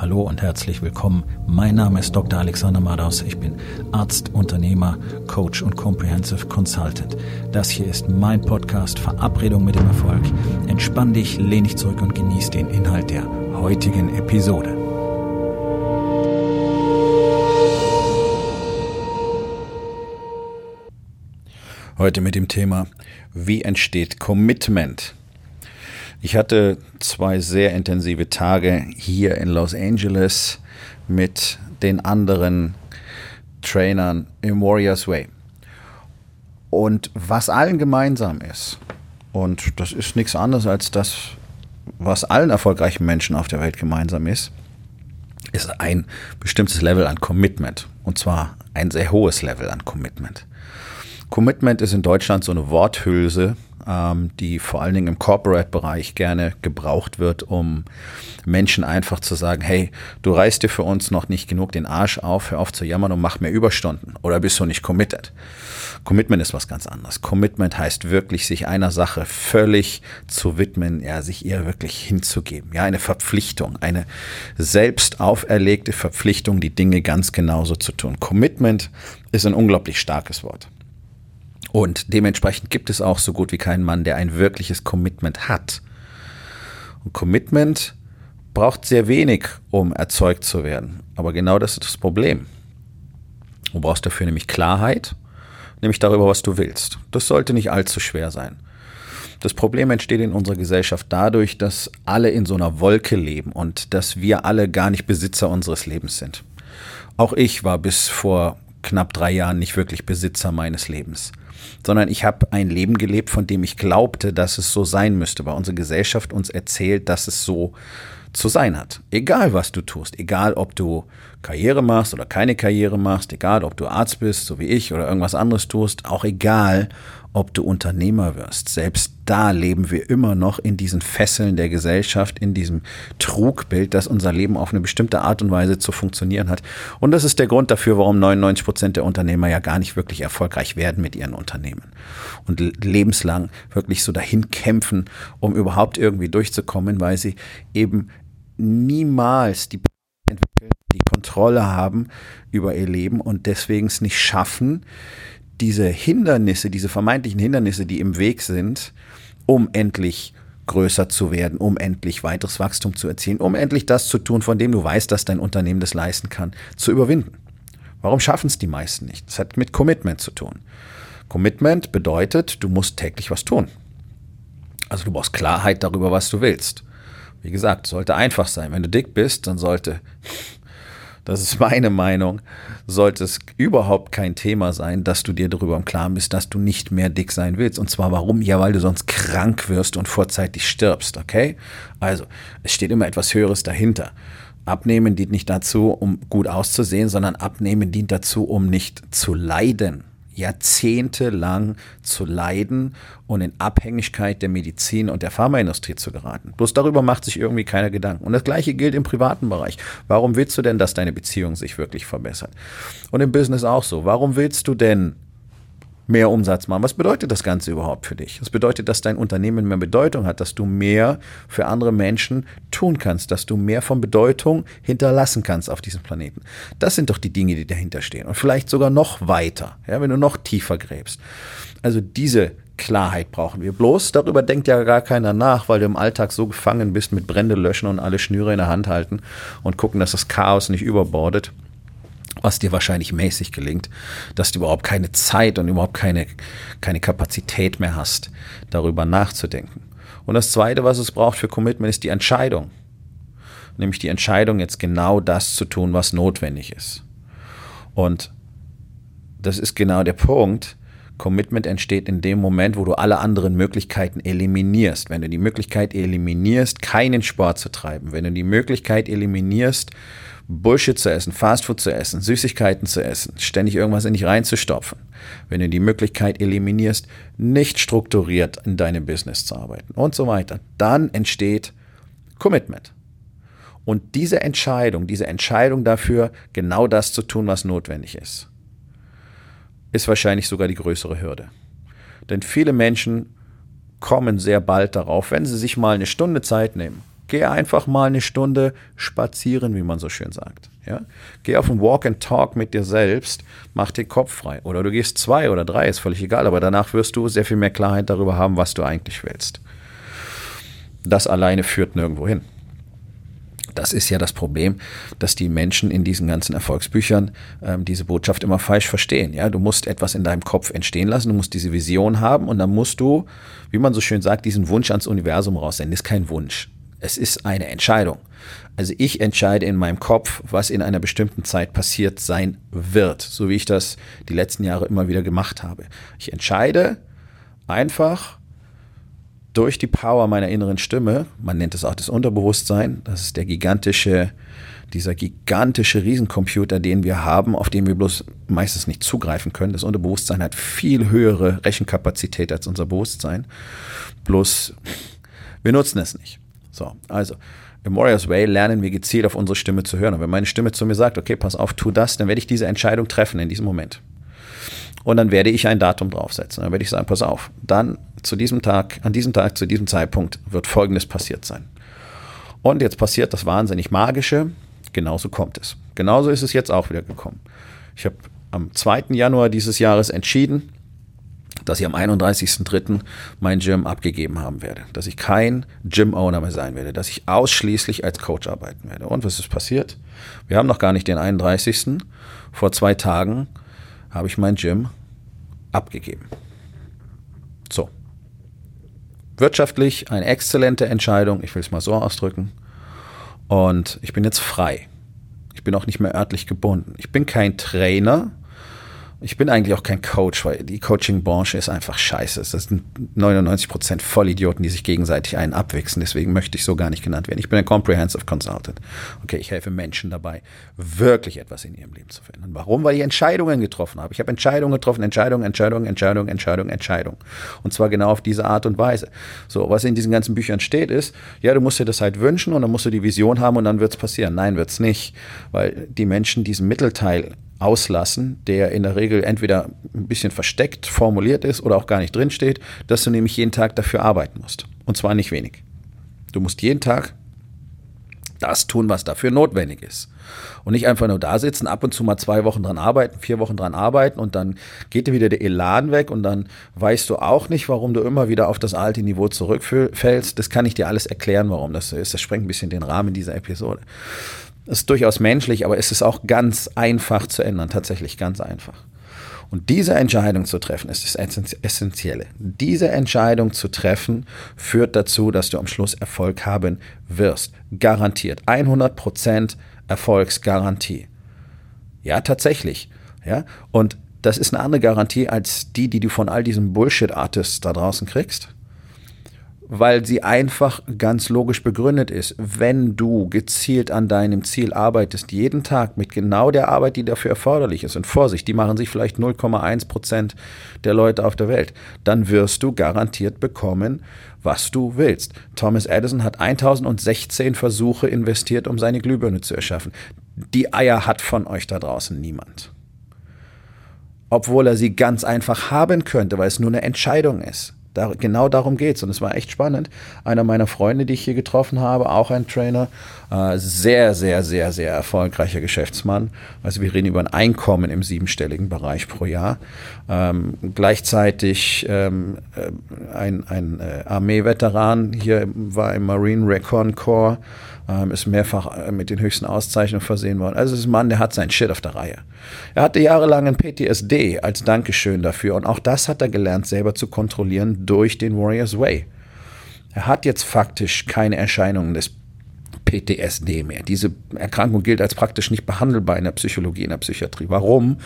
Hallo und herzlich willkommen. Mein Name ist Dr. Alexander Madaus. Ich bin Arzt, Unternehmer, Coach und Comprehensive Consultant. Das hier ist mein Podcast Verabredung mit dem Erfolg. Entspann dich, lehn dich zurück und genieß den Inhalt der heutigen Episode. Heute mit dem Thema, wie entsteht Commitment? Ich hatte zwei sehr intensive Tage hier in Los Angeles mit den anderen Trainern im Warriors Way. Und was allen gemeinsam ist, und das ist nichts anderes als das, was allen erfolgreichen Menschen auf der Welt gemeinsam ist, ist ein bestimmtes Level an Commitment. Und zwar ein sehr hohes Level an Commitment. Commitment ist in Deutschland so eine Worthülse, ähm, die vor allen Dingen im Corporate-Bereich gerne gebraucht wird, um Menschen einfach zu sagen, hey, du reißt dir für uns noch nicht genug den Arsch auf, hör auf zu jammern und mach mehr Überstunden oder bist du nicht committed. Commitment ist was ganz anderes. Commitment heißt wirklich, sich einer Sache völlig zu widmen, ja, sich ihr wirklich hinzugeben. Ja, eine Verpflichtung, eine selbst auferlegte Verpflichtung, die Dinge ganz genauso zu tun. Commitment ist ein unglaublich starkes Wort. Und dementsprechend gibt es auch so gut wie keinen Mann, der ein wirkliches Commitment hat. Und Commitment braucht sehr wenig, um erzeugt zu werden. Aber genau das ist das Problem. Du brauchst dafür nämlich Klarheit, nämlich darüber, was du willst. Das sollte nicht allzu schwer sein. Das Problem entsteht in unserer Gesellschaft dadurch, dass alle in so einer Wolke leben und dass wir alle gar nicht Besitzer unseres Lebens sind. Auch ich war bis vor knapp drei Jahren nicht wirklich Besitzer meines Lebens sondern ich habe ein Leben gelebt, von dem ich glaubte, dass es so sein müsste, weil unsere Gesellschaft uns erzählt, dass es so zu sein hat. Egal, was du tust, egal, ob du Karriere machst oder keine Karriere machst, egal, ob du Arzt bist, so wie ich, oder irgendwas anderes tust, auch egal, ob du Unternehmer wirst. Selbst da leben wir immer noch in diesen Fesseln der Gesellschaft, in diesem Trugbild, dass unser Leben auf eine bestimmte Art und Weise zu funktionieren hat. Und das ist der Grund dafür, warum 99 Prozent der Unternehmer ja gar nicht wirklich erfolgreich werden mit ihren Unternehmen und lebenslang wirklich so dahin kämpfen, um überhaupt irgendwie durchzukommen, weil sie eben niemals die die Kontrolle haben über ihr Leben und deswegen es nicht schaffen, diese Hindernisse, diese vermeintlichen Hindernisse, die im Weg sind, um endlich größer zu werden, um endlich weiteres Wachstum zu erzielen, um endlich das zu tun, von dem du weißt, dass dein Unternehmen das leisten kann, zu überwinden. Warum schaffen es die meisten nicht? Das hat mit Commitment zu tun. Commitment bedeutet, du musst täglich was tun. Also du brauchst Klarheit darüber, was du willst. Wie gesagt, sollte einfach sein. Wenn du dick bist, dann sollte das ist meine Meinung, sollte es überhaupt kein Thema sein, dass du dir darüber im Klaren bist, dass du nicht mehr dick sein willst. Und zwar warum? Ja, weil du sonst krank wirst und vorzeitig stirbst, okay? Also, es steht immer etwas Höheres dahinter. Abnehmen dient nicht dazu, um gut auszusehen, sondern Abnehmen dient dazu, um nicht zu leiden jahrzehntelang zu leiden und in Abhängigkeit der Medizin und der Pharmaindustrie zu geraten. Bloß darüber macht sich irgendwie keiner Gedanken. Und das Gleiche gilt im privaten Bereich. Warum willst du denn, dass deine Beziehung sich wirklich verbessert? Und im Business auch so. Warum willst du denn mehr Umsatz machen. Was bedeutet das Ganze überhaupt für dich? Das bedeutet, dass dein Unternehmen mehr Bedeutung hat, dass du mehr für andere Menschen tun kannst, dass du mehr von Bedeutung hinterlassen kannst auf diesem Planeten. Das sind doch die Dinge, die dahinter stehen. Und vielleicht sogar noch weiter, ja, wenn du noch tiefer gräbst. Also diese Klarheit brauchen wir. Bloß darüber denkt ja gar keiner nach, weil du im Alltag so gefangen bist mit Brände löschen und alle Schnüre in der Hand halten und gucken, dass das Chaos nicht überbordet was dir wahrscheinlich mäßig gelingt, dass du überhaupt keine Zeit und überhaupt keine, keine Kapazität mehr hast, darüber nachzudenken. Und das Zweite, was es braucht für Commitment, ist die Entscheidung. Nämlich die Entscheidung, jetzt genau das zu tun, was notwendig ist. Und das ist genau der Punkt. Commitment entsteht in dem Moment, wo du alle anderen Möglichkeiten eliminierst. Wenn du die Möglichkeit eliminierst, keinen Sport zu treiben, wenn du die Möglichkeit eliminierst, Bullshit zu essen, Fastfood zu essen, Süßigkeiten zu essen, ständig irgendwas in dich reinzustopfen. Wenn du die Möglichkeit eliminierst, nicht strukturiert in deinem Business zu arbeiten und so weiter, dann entsteht Commitment. Und diese Entscheidung, diese Entscheidung dafür, genau das zu tun, was notwendig ist, ist wahrscheinlich sogar die größere Hürde. Denn viele Menschen kommen sehr bald darauf, wenn sie sich mal eine Stunde Zeit nehmen Geh einfach mal eine Stunde spazieren, wie man so schön sagt. Ja? Geh auf ein Walk and Talk mit dir selbst, mach den Kopf frei. Oder du gehst zwei oder drei, ist völlig egal, aber danach wirst du sehr viel mehr Klarheit darüber haben, was du eigentlich willst. Das alleine führt nirgendwo hin. Das ist ja das Problem, dass die Menschen in diesen ganzen Erfolgsbüchern ähm, diese Botschaft immer falsch verstehen. Ja, du musst etwas in deinem Kopf entstehen lassen, du musst diese Vision haben und dann musst du, wie man so schön sagt, diesen Wunsch ans Universum raussenden. Das ist kein Wunsch. Es ist eine Entscheidung. Also ich entscheide in meinem Kopf, was in einer bestimmten Zeit passiert sein wird, so wie ich das die letzten Jahre immer wieder gemacht habe. Ich entscheide einfach durch die Power meiner inneren Stimme, man nennt es auch das Unterbewusstsein, das ist der gigantische, dieser gigantische Riesencomputer, den wir haben, auf den wir bloß meistens nicht zugreifen können. Das Unterbewusstsein hat viel höhere Rechenkapazität als unser Bewusstsein. Bloß wir nutzen es nicht. So, also im Warriors Way lernen wir gezielt auf unsere Stimme zu hören. Und wenn meine Stimme zu mir sagt, okay, pass auf, tu das, dann werde ich diese Entscheidung treffen in diesem Moment. Und dann werde ich ein Datum draufsetzen. Dann werde ich sagen, pass auf, dann zu diesem Tag, an diesem Tag, zu diesem Zeitpunkt wird Folgendes passiert sein. Und jetzt passiert das wahnsinnig Magische. Genauso kommt es. Genauso ist es jetzt auch wieder gekommen. Ich habe am 2. Januar dieses Jahres entschieden, dass ich am 31.03. mein Gym abgegeben haben werde, dass ich kein Gym-Owner mehr sein werde, dass ich ausschließlich als Coach arbeiten werde. Und was ist passiert? Wir haben noch gar nicht den 31. Vor zwei Tagen habe ich mein Gym abgegeben. So. Wirtschaftlich eine exzellente Entscheidung, ich will es mal so ausdrücken. Und ich bin jetzt frei. Ich bin auch nicht mehr örtlich gebunden. Ich bin kein Trainer, ich bin eigentlich auch kein Coach, weil die Coaching-Branche ist einfach scheiße. Das sind 99 Prozent Vollidioten, die sich gegenseitig einen abwichsen. Deswegen möchte ich so gar nicht genannt werden. Ich bin ein Comprehensive Consultant. Okay, ich helfe Menschen dabei, wirklich etwas in ihrem Leben zu verändern. Warum? Weil ich Entscheidungen getroffen habe. Ich habe Entscheidungen getroffen, Entscheidungen, Entscheidungen, Entscheidungen, Entscheidungen, Entscheidungen. Und zwar genau auf diese Art und Weise. So, was in diesen ganzen Büchern steht, ist, ja, du musst dir das halt wünschen und dann musst du die Vision haben und dann wird es passieren. Nein, wird es nicht. Weil die Menschen diesen Mittelteil auslassen, der in der Regel entweder ein bisschen versteckt formuliert ist oder auch gar nicht drinsteht, dass du nämlich jeden Tag dafür arbeiten musst. Und zwar nicht wenig. Du musst jeden Tag das tun, was dafür notwendig ist. Und nicht einfach nur da sitzen, ab und zu mal zwei Wochen dran arbeiten, vier Wochen dran arbeiten und dann geht dir wieder der Elan weg und dann weißt du auch nicht, warum du immer wieder auf das alte Niveau zurückfällst. Das kann ich dir alles erklären, warum das so ist. Das sprengt ein bisschen den Rahmen dieser Episode. Ist durchaus menschlich, aber es ist auch ganz einfach zu ändern, tatsächlich ganz einfach. Und diese Entscheidung zu treffen, ist das Essentielle. Diese Entscheidung zu treffen, führt dazu, dass du am Schluss Erfolg haben wirst. Garantiert. 100% Erfolgsgarantie. Ja, tatsächlich. Ja, und das ist eine andere Garantie als die, die du von all diesen Bullshit-Artists da draußen kriegst weil sie einfach ganz logisch begründet ist. Wenn du gezielt an deinem Ziel arbeitest, jeden Tag mit genau der Arbeit, die dafür erforderlich ist, und Vorsicht, die machen sich vielleicht 0,1 Prozent der Leute auf der Welt, dann wirst du garantiert bekommen, was du willst. Thomas Edison hat 1016 Versuche investiert, um seine Glühbirne zu erschaffen. Die Eier hat von euch da draußen niemand. Obwohl er sie ganz einfach haben könnte, weil es nur eine Entscheidung ist. Da, genau darum geht's und es war echt spannend. Einer meiner Freunde, die ich hier getroffen habe, auch ein Trainer, äh, sehr, sehr, sehr, sehr erfolgreicher Geschäftsmann. Also wir reden über ein Einkommen im siebenstelligen Bereich pro Jahr. Ähm, gleichzeitig ähm, äh, ein, ein äh, Armeeveteran hier war im Marine Recon Corps ähm, ist mehrfach äh, mit den höchsten Auszeichnungen versehen worden. Also es ist ein Mann, der hat sein Shit auf der Reihe. Er hatte jahrelang ein PTSD als Dankeschön dafür und auch das hat er gelernt, selber zu kontrollieren durch den Warriors Way. Er hat jetzt faktisch keine Erscheinungen des PTSD mehr. Diese Erkrankung gilt als praktisch nicht behandelbar in der Psychologie, in der Psychiatrie. Warum?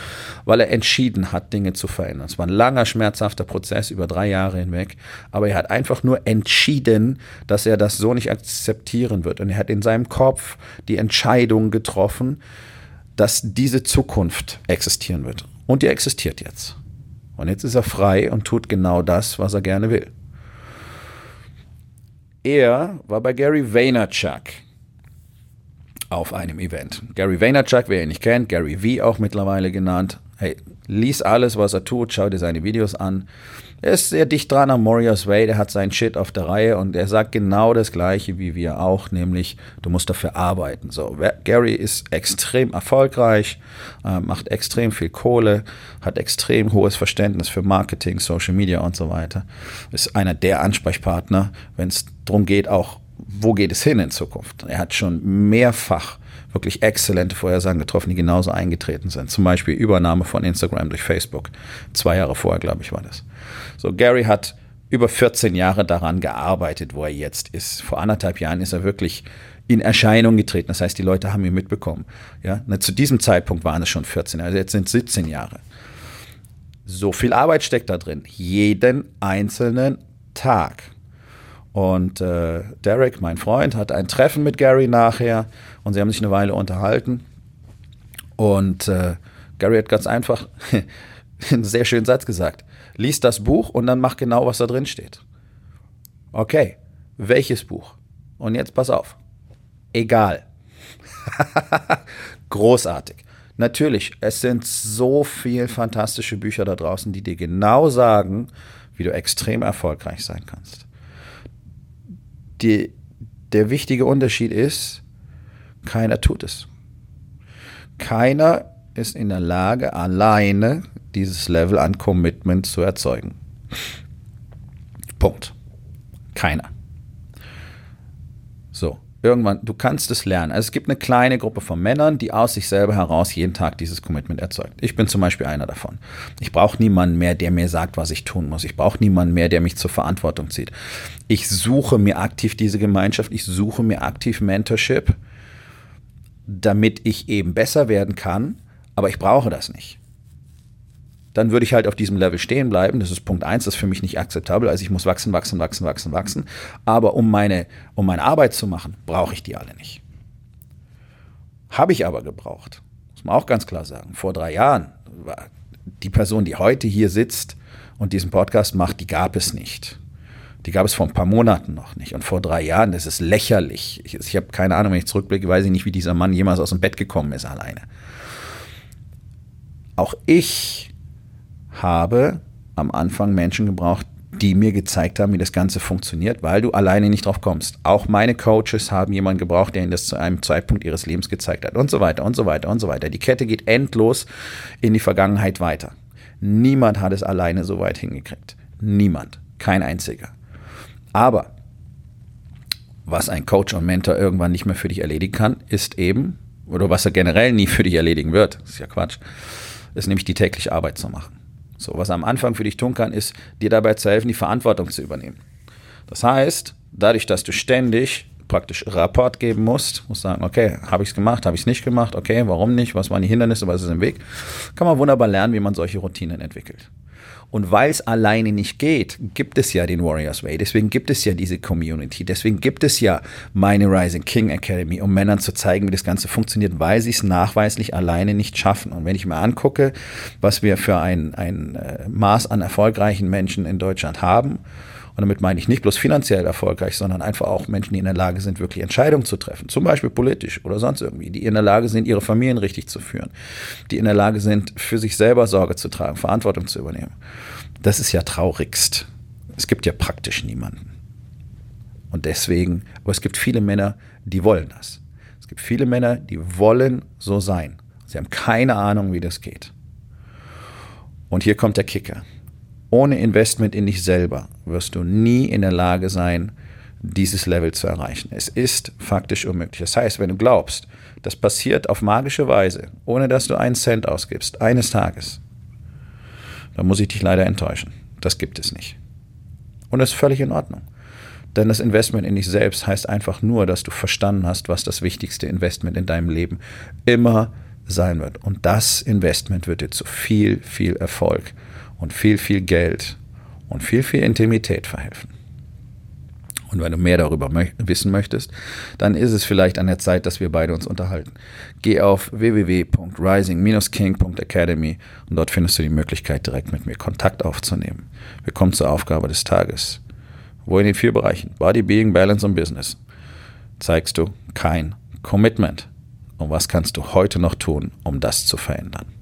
Weil er entschieden hat, Dinge zu verändern. Es war ein langer, schmerzhafter Prozess über drei Jahre hinweg, aber er hat einfach nur entschieden, dass er das so nicht akzeptieren wird. Und er hat in seinem Kopf die Entscheidung getroffen, dass diese Zukunft existieren wird. Und die existiert jetzt. Und jetzt ist er frei und tut genau das, was er gerne will. Er war bei Gary Vaynerchuk auf einem Event. Gary Vaynerchuk, wer ihn nicht kennt, Gary V auch mittlerweile genannt. Hey, Lies alles, was er tut, schau dir seine Videos an. Er ist sehr dicht dran am Warriors Way, der hat seinen Shit auf der Reihe und er sagt genau das Gleiche wie wir auch, nämlich du musst dafür arbeiten. So, Gary ist extrem erfolgreich, äh, macht extrem viel Kohle, hat extrem hohes Verständnis für Marketing, Social Media und so weiter. Ist einer der Ansprechpartner, wenn es darum geht, auch wo geht es hin in Zukunft. Er hat schon mehrfach wirklich exzellente Vorhersagen getroffen, die genauso eingetreten sind. Zum Beispiel Übernahme von Instagram durch Facebook. Zwei Jahre vorher, glaube ich, war das. So, Gary hat über 14 Jahre daran gearbeitet, wo er jetzt ist. Vor anderthalb Jahren ist er wirklich in Erscheinung getreten. Das heißt, die Leute haben ihn mitbekommen. Ja, Na, zu diesem Zeitpunkt waren es schon 14, also jetzt sind es 17 Jahre. So viel Arbeit steckt da drin. Jeden einzelnen Tag. Und äh, Derek, mein Freund, hat ein Treffen mit Gary nachher und sie haben sich eine Weile unterhalten. Und äh, Gary hat ganz einfach einen sehr schönen Satz gesagt. Lies das Buch und dann mach genau, was da drin steht. Okay, welches Buch? Und jetzt pass auf. Egal. Großartig. Natürlich, es sind so viele fantastische Bücher da draußen, die dir genau sagen, wie du extrem erfolgreich sein kannst die, der wichtige Unterschied ist, keiner tut es. Keiner ist in der Lage, alleine dieses Level an Commitment zu erzeugen. Punkt. Keiner. Irgendwann, du kannst es lernen. Also es gibt eine kleine Gruppe von Männern, die aus sich selber heraus jeden Tag dieses Commitment erzeugt. Ich bin zum Beispiel einer davon. Ich brauche niemanden mehr, der mir sagt, was ich tun muss. Ich brauche niemanden mehr, der mich zur Verantwortung zieht. Ich suche mir aktiv diese Gemeinschaft, ich suche mir aktiv Mentorship, damit ich eben besser werden kann, aber ich brauche das nicht dann würde ich halt auf diesem Level stehen bleiben. Das ist Punkt eins, das ist für mich nicht akzeptabel. Also ich muss wachsen, wachsen, wachsen, wachsen, wachsen. Aber um meine, um meine Arbeit zu machen, brauche ich die alle nicht. Habe ich aber gebraucht. Muss man auch ganz klar sagen. Vor drei Jahren war die Person, die heute hier sitzt und diesen Podcast macht, die gab es nicht. Die gab es vor ein paar Monaten noch nicht. Und vor drei Jahren, das ist lächerlich. Ich, ich habe keine Ahnung, wenn ich zurückblicke, weiß ich nicht, wie dieser Mann jemals aus dem Bett gekommen ist alleine. Auch ich habe am Anfang Menschen gebraucht, die mir gezeigt haben, wie das Ganze funktioniert, weil du alleine nicht drauf kommst. Auch meine Coaches haben jemanden gebraucht, der ihnen das zu einem Zeitpunkt ihres Lebens gezeigt hat und so weiter und so weiter und so weiter. Die Kette geht endlos in die Vergangenheit weiter. Niemand hat es alleine so weit hingekriegt. Niemand. Kein einziger. Aber was ein Coach und Mentor irgendwann nicht mehr für dich erledigen kann, ist eben, oder was er generell nie für dich erledigen wird, ist ja Quatsch, ist nämlich die tägliche Arbeit zu machen. So, was am Anfang für dich tun kann, ist, dir dabei zu helfen, die Verantwortung zu übernehmen. Das heißt, dadurch, dass du ständig praktisch Rapport geben musst, musst sagen, okay, habe ich es gemacht, habe ich es nicht gemacht, okay, warum nicht, was waren die Hindernisse, was ist im Weg, kann man wunderbar lernen, wie man solche Routinen entwickelt. Und weil es alleine nicht geht, gibt es ja den Warriors Way. Deswegen gibt es ja diese Community. Deswegen gibt es ja meine Rising King Academy, um Männern zu zeigen, wie das Ganze funktioniert, weil sie es nachweislich alleine nicht schaffen. Und wenn ich mir angucke, was wir für ein, ein äh, Maß an erfolgreichen Menschen in Deutschland haben, und damit meine ich nicht bloß finanziell erfolgreich, sondern einfach auch Menschen, die in der Lage sind, wirklich Entscheidungen zu treffen, zum Beispiel politisch oder sonst irgendwie, die in der Lage sind, ihre Familien richtig zu führen, die in der Lage sind, für sich selber Sorge zu tragen, Verantwortung zu übernehmen. Das ist ja traurigst. Es gibt ja praktisch niemanden. Und deswegen, aber es gibt viele Männer, die wollen das. Es gibt viele Männer, die wollen so sein. Sie haben keine Ahnung, wie das geht. Und hier kommt der Kicker ohne Investment in dich selber wirst du nie in der Lage sein, dieses Level zu erreichen. Es ist faktisch unmöglich. Das heißt, wenn du glaubst, das passiert auf magische Weise, ohne dass du einen Cent ausgibst, eines Tages, dann muss ich dich leider enttäuschen. Das gibt es nicht. Und das ist völlig in Ordnung. Denn das Investment in dich selbst heißt einfach nur, dass du verstanden hast, was das wichtigste Investment in deinem Leben immer sein wird. Und das Investment wird dir zu viel, viel Erfolg und viel, viel Geld und viel, viel Intimität verhelfen. Und wenn du mehr darüber mö wissen möchtest, dann ist es vielleicht an der Zeit, dass wir beide uns unterhalten. Geh auf www.rising-king.academy und dort findest du die Möglichkeit, direkt mit mir Kontakt aufzunehmen. Wir kommen zur Aufgabe des Tages. Wo in den vier Bereichen Body, Being, Balance und Business zeigst du kein Commitment. Und was kannst du heute noch tun, um das zu verändern?